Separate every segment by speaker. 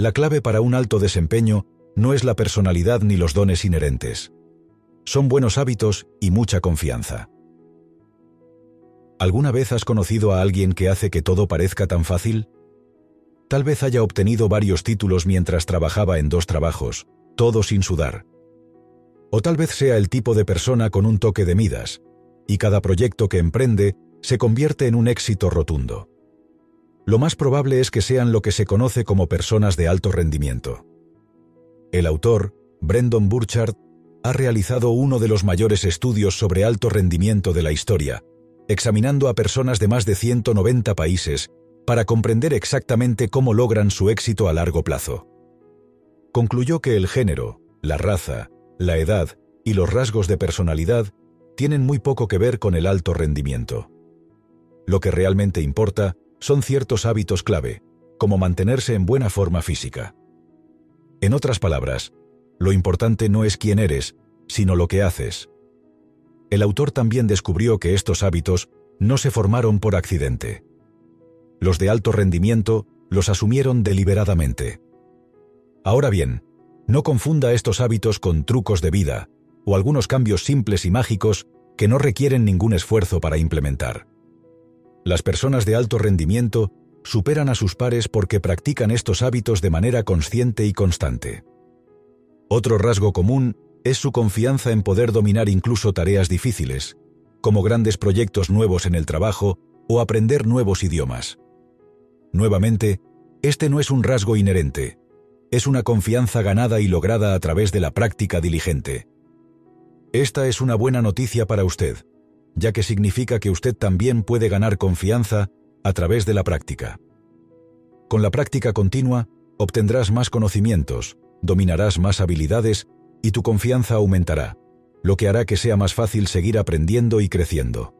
Speaker 1: La clave para un alto desempeño no es la personalidad ni los dones inherentes. Son buenos hábitos y mucha confianza. ¿Alguna vez has conocido a alguien que hace que todo parezca tan fácil? Tal vez haya obtenido varios títulos mientras trabajaba en dos trabajos, todo sin sudar. O tal vez sea el tipo de persona con un toque de Midas, y cada proyecto que emprende se convierte en un éxito rotundo. Lo más probable es que sean lo que se conoce como personas de alto rendimiento. El autor, Brendan Burchard, ha realizado uno de los mayores estudios sobre alto rendimiento de la historia, examinando a personas de más de 190 países para comprender exactamente cómo logran su éxito a largo plazo. Concluyó que el género, la raza, la edad y los rasgos de personalidad tienen muy poco que ver con el alto rendimiento. Lo que realmente importa son ciertos hábitos clave, como mantenerse en buena forma física. En otras palabras, lo importante no es quién eres, sino lo que haces. El autor también descubrió que estos hábitos no se formaron por accidente. Los de alto rendimiento los asumieron deliberadamente. Ahora bien, no confunda estos hábitos con trucos de vida o algunos cambios simples y mágicos que no requieren ningún esfuerzo para implementar. Las personas de alto rendimiento superan a sus pares porque practican estos hábitos de manera consciente y constante. Otro rasgo común es su confianza en poder dominar incluso tareas difíciles, como grandes proyectos nuevos en el trabajo o aprender nuevos idiomas. Nuevamente, este no es un rasgo inherente, es una confianza ganada y lograda a través de la práctica diligente. Esta es una buena noticia para usted, ya que significa que usted también puede ganar confianza a través de la práctica. Con la práctica continua, obtendrás más conocimientos, dominarás más habilidades y tu confianza aumentará, lo que hará que sea más fácil seguir aprendiendo y creciendo.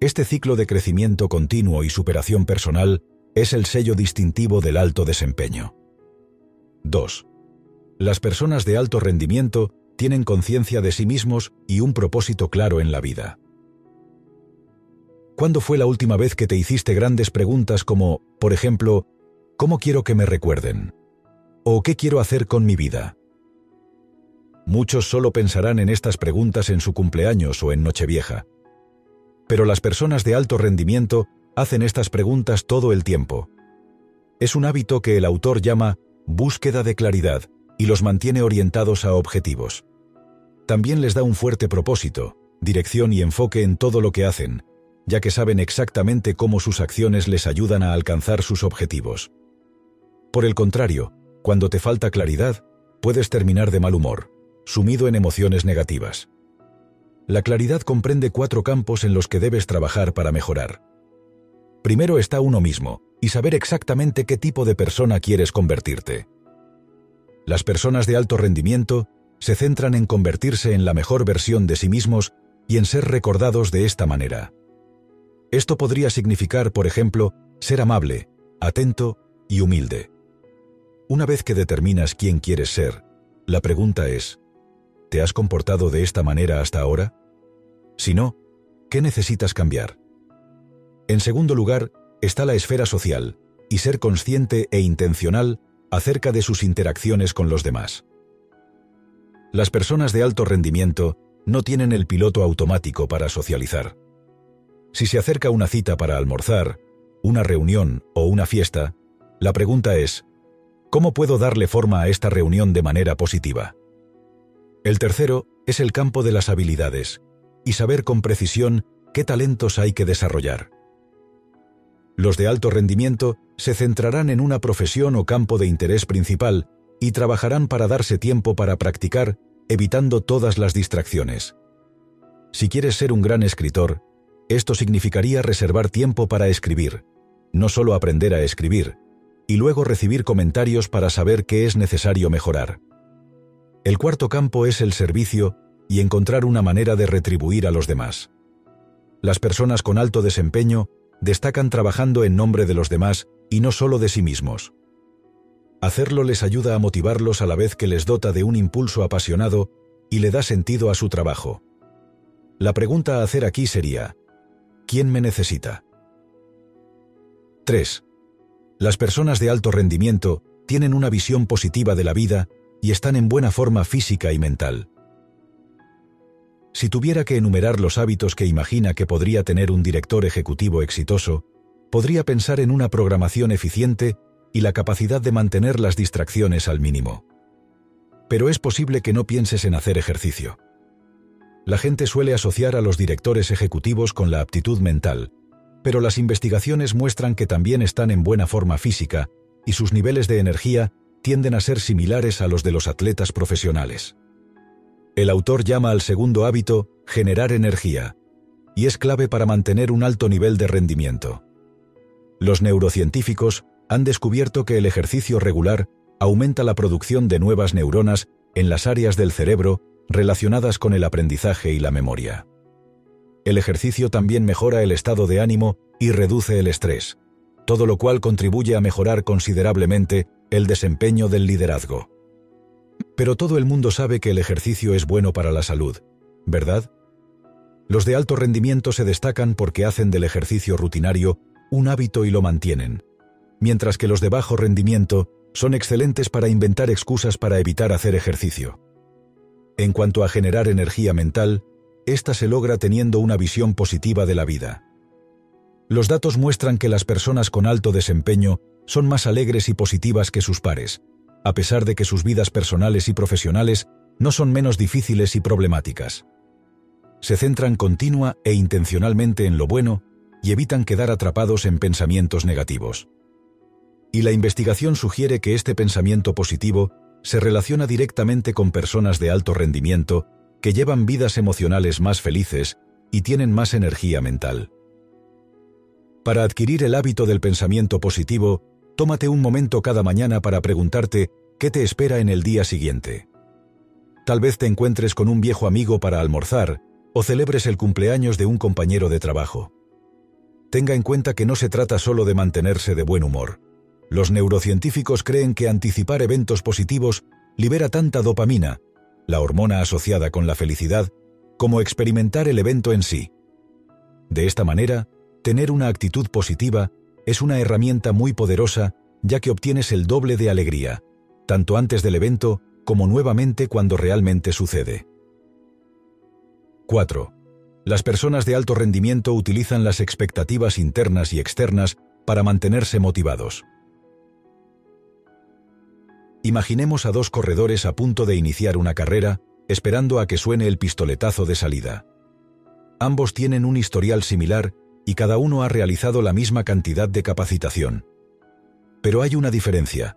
Speaker 1: Este ciclo de crecimiento continuo y superación personal es el sello distintivo del alto desempeño. 2. Las personas de alto rendimiento tienen conciencia de sí mismos y un propósito claro en la vida. ¿Cuándo fue la última vez que te hiciste grandes preguntas como, por ejemplo, ¿cómo quiero que me recuerden? ¿O qué quiero hacer con mi vida? Muchos solo pensarán en estas preguntas en su cumpleaños o en Nochevieja. Pero las personas de alto rendimiento hacen estas preguntas todo el tiempo. Es un hábito que el autor llama búsqueda de claridad y los mantiene orientados a objetivos. También les da un fuerte propósito, dirección y enfoque en todo lo que hacen, ya que saben exactamente cómo sus acciones les ayudan a alcanzar sus objetivos. Por el contrario, cuando te falta claridad, puedes terminar de mal humor, sumido en emociones negativas. La claridad comprende cuatro campos en los que debes trabajar para mejorar. Primero está uno mismo, y saber exactamente qué tipo de persona quieres convertirte. Las personas de alto rendimiento se centran en convertirse en la mejor versión de sí mismos y en ser recordados de esta manera. Esto podría significar, por ejemplo, ser amable, atento y humilde. Una vez que determinas quién quieres ser, la pregunta es, ¿te has comportado de esta manera hasta ahora? Si no, ¿qué necesitas cambiar? En segundo lugar, está la esfera social, y ser consciente e intencional acerca de sus interacciones con los demás. Las personas de alto rendimiento no tienen el piloto automático para socializar. Si se acerca una cita para almorzar, una reunión o una fiesta, la pregunta es, ¿cómo puedo darle forma a esta reunión de manera positiva? El tercero es el campo de las habilidades, y saber con precisión qué talentos hay que desarrollar. Los de alto rendimiento se centrarán en una profesión o campo de interés principal y trabajarán para darse tiempo para practicar, evitando todas las distracciones. Si quieres ser un gran escritor, esto significaría reservar tiempo para escribir, no solo aprender a escribir, y luego recibir comentarios para saber qué es necesario mejorar. El cuarto campo es el servicio y encontrar una manera de retribuir a los demás. Las personas con alto desempeño destacan trabajando en nombre de los demás y no solo de sí mismos. Hacerlo les ayuda a motivarlos a la vez que les dota de un impulso apasionado y le da sentido a su trabajo. La pregunta a hacer aquí sería, ¿Quién me necesita? 3. Las personas de alto rendimiento tienen una visión positiva de la vida y están en buena forma física y mental. Si tuviera que enumerar los hábitos que imagina que podría tener un director ejecutivo exitoso, podría pensar en una programación eficiente y la capacidad de mantener las distracciones al mínimo. Pero es posible que no pienses en hacer ejercicio. La gente suele asociar a los directores ejecutivos con la aptitud mental, pero las investigaciones muestran que también están en buena forma física y sus niveles de energía tienden a ser similares a los de los atletas profesionales. El autor llama al segundo hábito generar energía, y es clave para mantener un alto nivel de rendimiento. Los neurocientíficos han descubierto que el ejercicio regular aumenta la producción de nuevas neuronas en las áreas del cerebro relacionadas con el aprendizaje y la memoria. El ejercicio también mejora el estado de ánimo y reduce el estrés, todo lo cual contribuye a mejorar considerablemente el desempeño del liderazgo. Pero todo el mundo sabe que el ejercicio es bueno para la salud, ¿verdad? Los de alto rendimiento se destacan porque hacen del ejercicio rutinario un hábito y lo mantienen, mientras que los de bajo rendimiento son excelentes para inventar excusas para evitar hacer ejercicio. En cuanto a generar energía mental, esta se logra teniendo una visión positiva de la vida. Los datos muestran que las personas con alto desempeño son más alegres y positivas que sus pares, a pesar de que sus vidas personales y profesionales no son menos difíciles y problemáticas. Se centran continua e intencionalmente en lo bueno y evitan quedar atrapados en pensamientos negativos. Y la investigación sugiere que este pensamiento positivo se relaciona directamente con personas de alto rendimiento que llevan vidas emocionales más felices y tienen más energía mental. Para adquirir el hábito del pensamiento positivo, tómate un momento cada mañana para preguntarte qué te espera en el día siguiente. Tal vez te encuentres con un viejo amigo para almorzar o celebres el cumpleaños de un compañero de trabajo. Tenga en cuenta que no se trata solo de mantenerse de buen humor. Los neurocientíficos creen que anticipar eventos positivos libera tanta dopamina, la hormona asociada con la felicidad, como experimentar el evento en sí. De esta manera, tener una actitud positiva es una herramienta muy poderosa ya que obtienes el doble de alegría, tanto antes del evento como nuevamente cuando realmente sucede. 4. Las personas de alto rendimiento utilizan las expectativas internas y externas para mantenerse motivados. Imaginemos a dos corredores a punto de iniciar una carrera, esperando a que suene el pistoletazo de salida. Ambos tienen un historial similar y cada uno ha realizado la misma cantidad de capacitación. Pero hay una diferencia.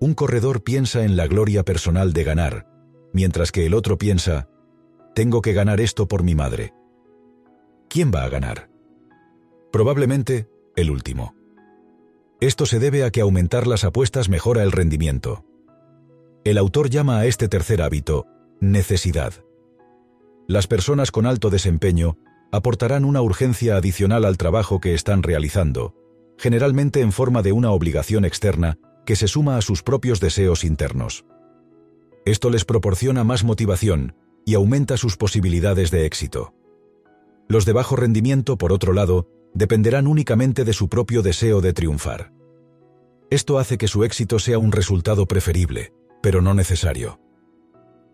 Speaker 1: Un corredor piensa en la gloria personal de ganar, mientras que el otro piensa, tengo que ganar esto por mi madre. ¿Quién va a ganar? Probablemente el último. Esto se debe a que aumentar las apuestas mejora el rendimiento. El autor llama a este tercer hábito necesidad. Las personas con alto desempeño aportarán una urgencia adicional al trabajo que están realizando, generalmente en forma de una obligación externa que se suma a sus propios deseos internos. Esto les proporciona más motivación y aumenta sus posibilidades de éxito. Los de bajo rendimiento, por otro lado, dependerán únicamente de su propio deseo de triunfar. Esto hace que su éxito sea un resultado preferible, pero no necesario.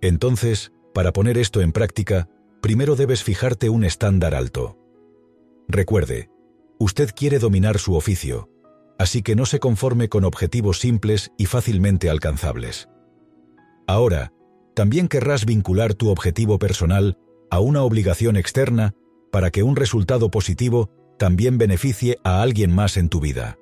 Speaker 1: Entonces, para poner esto en práctica, primero debes fijarte un estándar alto. Recuerde, usted quiere dominar su oficio, así que no se conforme con objetivos simples y fácilmente alcanzables. Ahora, también querrás vincular tu objetivo personal a una obligación externa para que un resultado positivo también beneficie a alguien más en tu vida.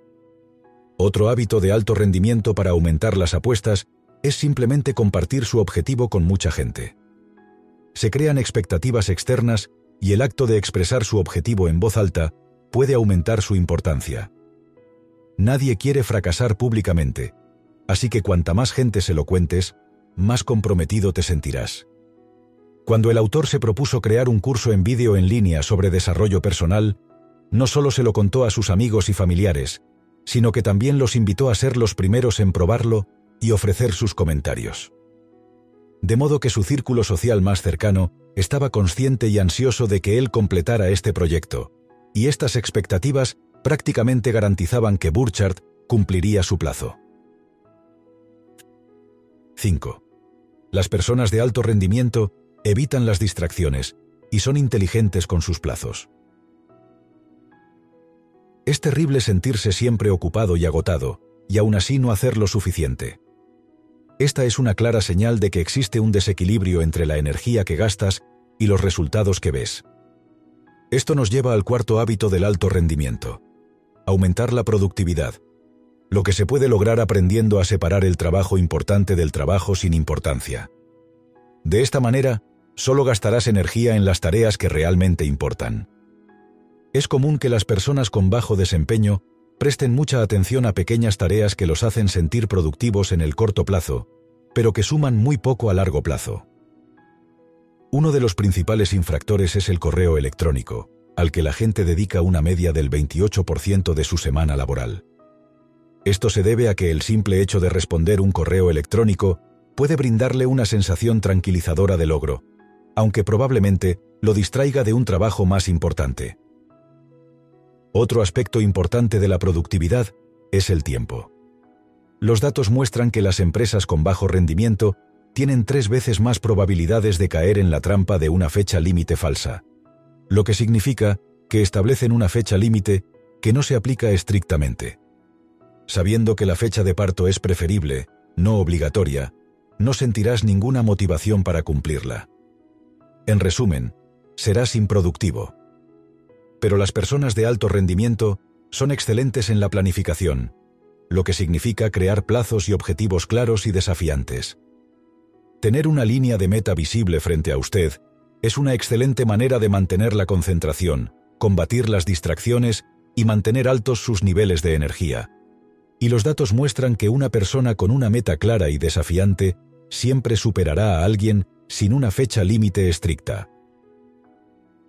Speaker 1: Otro hábito de alto rendimiento para aumentar las apuestas es simplemente compartir su objetivo con mucha gente. Se crean expectativas externas y el acto de expresar su objetivo en voz alta puede aumentar su importancia. Nadie quiere fracasar públicamente, así que cuanta más gente se lo cuentes, más comprometido te sentirás. Cuando el autor se propuso crear un curso en vídeo en línea sobre desarrollo personal, no solo se lo contó a sus amigos y familiares, sino que también los invitó a ser los primeros en probarlo y ofrecer sus comentarios. De modo que su círculo social más cercano estaba consciente y ansioso de que él completara este proyecto, y estas expectativas prácticamente garantizaban que Burchard cumpliría su plazo. 5. Las personas de alto rendimiento evitan las distracciones y son inteligentes con sus plazos. Es terrible sentirse siempre ocupado y agotado, y aún así no hacer lo suficiente. Esta es una clara señal de que existe un desequilibrio entre la energía que gastas y los resultados que ves. Esto nos lleva al cuarto hábito del alto rendimiento. Aumentar la productividad. Lo que se puede lograr aprendiendo a separar el trabajo importante del trabajo sin importancia. De esta manera, solo gastarás energía en las tareas que realmente importan. Es común que las personas con bajo desempeño presten mucha atención a pequeñas tareas que los hacen sentir productivos en el corto plazo, pero que suman muy poco a largo plazo. Uno de los principales infractores es el correo electrónico, al que la gente dedica una media del 28% de su semana laboral. Esto se debe a que el simple hecho de responder un correo electrónico puede brindarle una sensación tranquilizadora de logro, aunque probablemente lo distraiga de un trabajo más importante. Otro aspecto importante de la productividad es el tiempo. Los datos muestran que las empresas con bajo rendimiento tienen tres veces más probabilidades de caer en la trampa de una fecha límite falsa, lo que significa que establecen una fecha límite que no se aplica estrictamente. Sabiendo que la fecha de parto es preferible, no obligatoria, no sentirás ninguna motivación para cumplirla. En resumen, serás improductivo. Pero las personas de alto rendimiento son excelentes en la planificación, lo que significa crear plazos y objetivos claros y desafiantes. Tener una línea de meta visible frente a usted es una excelente manera de mantener la concentración, combatir las distracciones y mantener altos sus niveles de energía. Y los datos muestran que una persona con una meta clara y desafiante siempre superará a alguien sin una fecha límite estricta.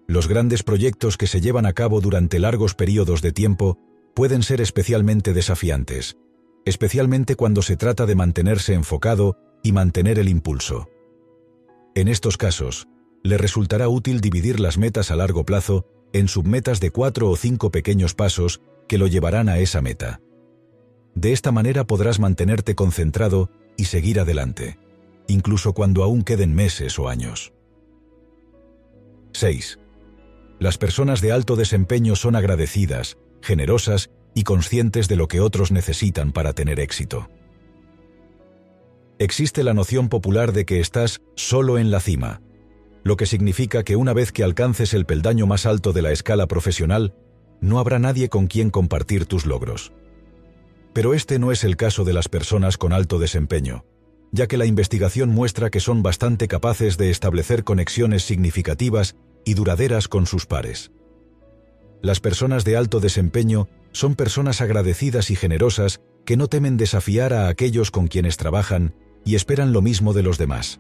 Speaker 1: Los grandes proyectos que se llevan a cabo durante largos periodos de tiempo pueden ser especialmente desafiantes, especialmente cuando se trata de mantenerse enfocado y mantener el impulso. En estos casos, le resultará útil dividir las metas a largo plazo en submetas de cuatro o cinco pequeños pasos que lo llevarán a esa meta. De esta manera podrás mantenerte concentrado y seguir adelante incluso cuando aún queden meses o años. 6. Las personas de alto desempeño son agradecidas, generosas y conscientes de lo que otros necesitan para tener éxito. Existe la noción popular de que estás solo en la cima, lo que significa que una vez que alcances el peldaño más alto de la escala profesional, no habrá nadie con quien compartir tus logros. Pero este no es el caso de las personas con alto desempeño ya que la investigación muestra que son bastante capaces de establecer conexiones significativas y duraderas con sus pares. Las personas de alto desempeño son personas agradecidas y generosas que no temen desafiar a aquellos con quienes trabajan y esperan lo mismo de los demás.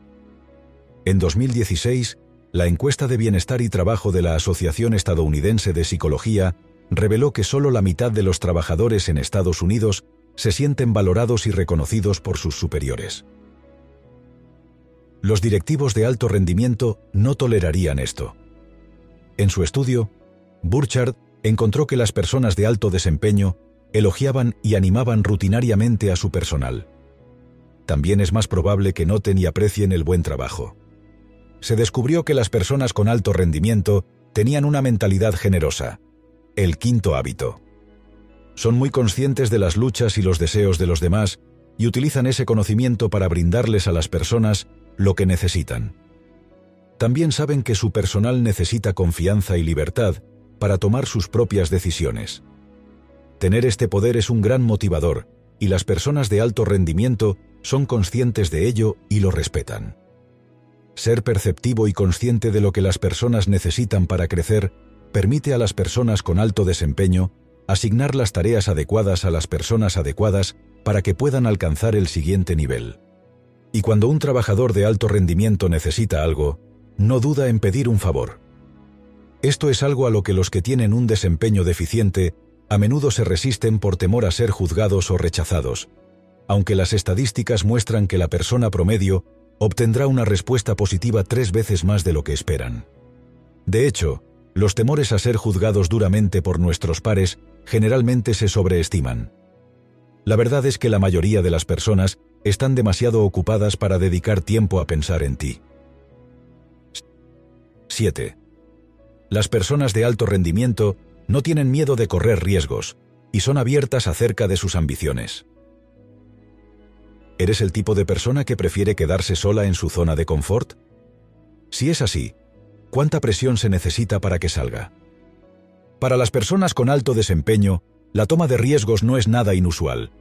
Speaker 1: En 2016, la encuesta de bienestar y trabajo de la Asociación Estadounidense de Psicología reveló que solo la mitad de los trabajadores en Estados Unidos se sienten valorados y reconocidos por sus superiores. Los directivos de alto rendimiento no tolerarían esto. En su estudio, Burchard encontró que las personas de alto desempeño elogiaban y animaban rutinariamente a su personal. También es más probable que noten y aprecien el buen trabajo. Se descubrió que las personas con alto rendimiento tenían una mentalidad generosa, el quinto hábito. Son muy conscientes de las luchas y los deseos de los demás y utilizan ese conocimiento para brindarles a las personas lo que necesitan. También saben que su personal necesita confianza y libertad para tomar sus propias decisiones. Tener este poder es un gran motivador, y las personas de alto rendimiento son conscientes de ello y lo respetan. Ser perceptivo y consciente de lo que las personas necesitan para crecer permite a las personas con alto desempeño asignar las tareas adecuadas a las personas adecuadas para que puedan alcanzar el siguiente nivel. Y cuando un trabajador de alto rendimiento necesita algo, no duda en pedir un favor. Esto es algo a lo que los que tienen un desempeño deficiente a menudo se resisten por temor a ser juzgados o rechazados, aunque las estadísticas muestran que la persona promedio obtendrá una respuesta positiva tres veces más de lo que esperan. De hecho, los temores a ser juzgados duramente por nuestros pares generalmente se sobreestiman. La verdad es que la mayoría de las personas están demasiado ocupadas para dedicar tiempo a pensar en ti. 7. Las personas de alto rendimiento no tienen miedo de correr riesgos y son abiertas acerca de sus ambiciones. ¿Eres el tipo de persona que prefiere quedarse sola en su zona de confort? Si es así, ¿cuánta presión se necesita para que salga? Para las personas con alto desempeño, la toma de riesgos no es nada inusual.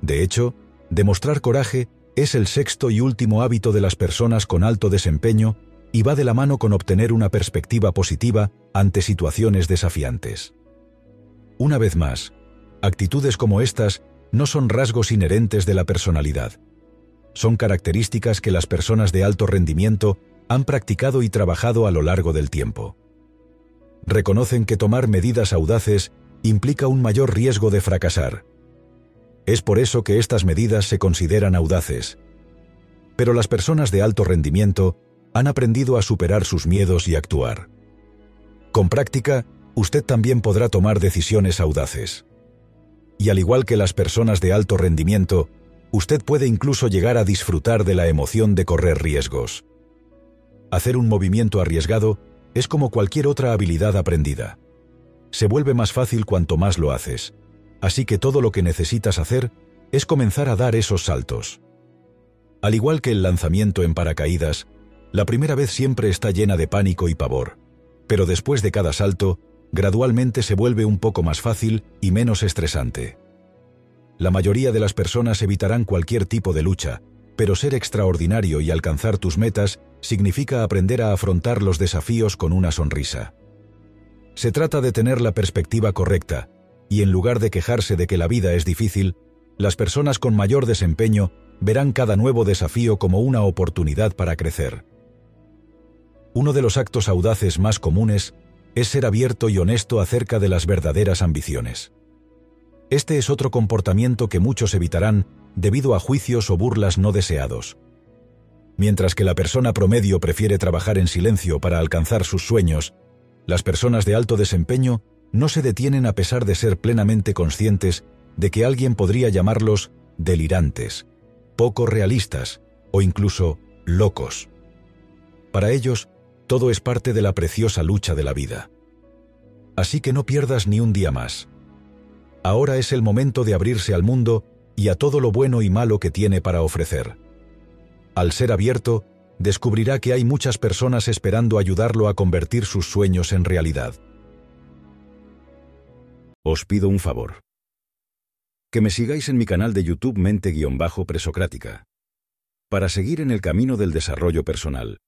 Speaker 1: De hecho, demostrar coraje es el sexto y último hábito de las personas con alto desempeño y va de la mano con obtener una perspectiva positiva ante situaciones desafiantes. Una vez más, actitudes como estas no son rasgos inherentes de la personalidad. Son características que las personas de alto rendimiento han practicado y trabajado a lo largo del tiempo. Reconocen que tomar medidas audaces implica un mayor riesgo de fracasar. Es por eso que estas medidas se consideran audaces. Pero las personas de alto rendimiento han aprendido a superar sus miedos y actuar. Con práctica, usted también podrá tomar decisiones audaces y al igual que las personas de alto rendimiento, usted puede incluso llegar a disfrutar de la emoción de correr riesgos. Hacer un movimiento arriesgado es como cualquier otra habilidad aprendida. Se vuelve más fácil cuanto más lo haces, así que todo lo que necesitas hacer es comenzar a dar esos saltos. Al igual que el lanzamiento en paracaídas, la primera vez siempre está llena de pánico y pavor, pero después de cada salto, gradualmente se vuelve un poco más fácil y menos estresante. La mayoría de las personas evitarán cualquier tipo de lucha, pero ser extraordinario y alcanzar tus metas significa aprender a afrontar los desafíos con una sonrisa. Se trata de tener la perspectiva correcta, y en lugar de quejarse de que la vida es difícil, las personas con mayor desempeño verán cada nuevo desafío como una oportunidad para crecer. Uno de los actos audaces más comunes es ser abierto y honesto acerca de las verdaderas ambiciones. Este es otro comportamiento que muchos evitarán debido a juicios o burlas no deseados. Mientras que la persona promedio prefiere trabajar en silencio para alcanzar sus sueños, las personas de alto desempeño no se detienen a pesar de ser plenamente conscientes de que alguien podría llamarlos delirantes, poco realistas o incluso locos. Para ellos, todo es parte de la preciosa lucha de la vida. Así que no pierdas ni un día más. Ahora es el momento de abrirse al mundo y a todo lo bueno y malo que tiene para ofrecer. Al ser abierto, descubrirá que hay muchas personas esperando ayudarlo a convertir sus sueños en realidad. Os pido un favor. Que me sigáis en mi canal de YouTube Mente-Presocrática. Para seguir en el camino del desarrollo personal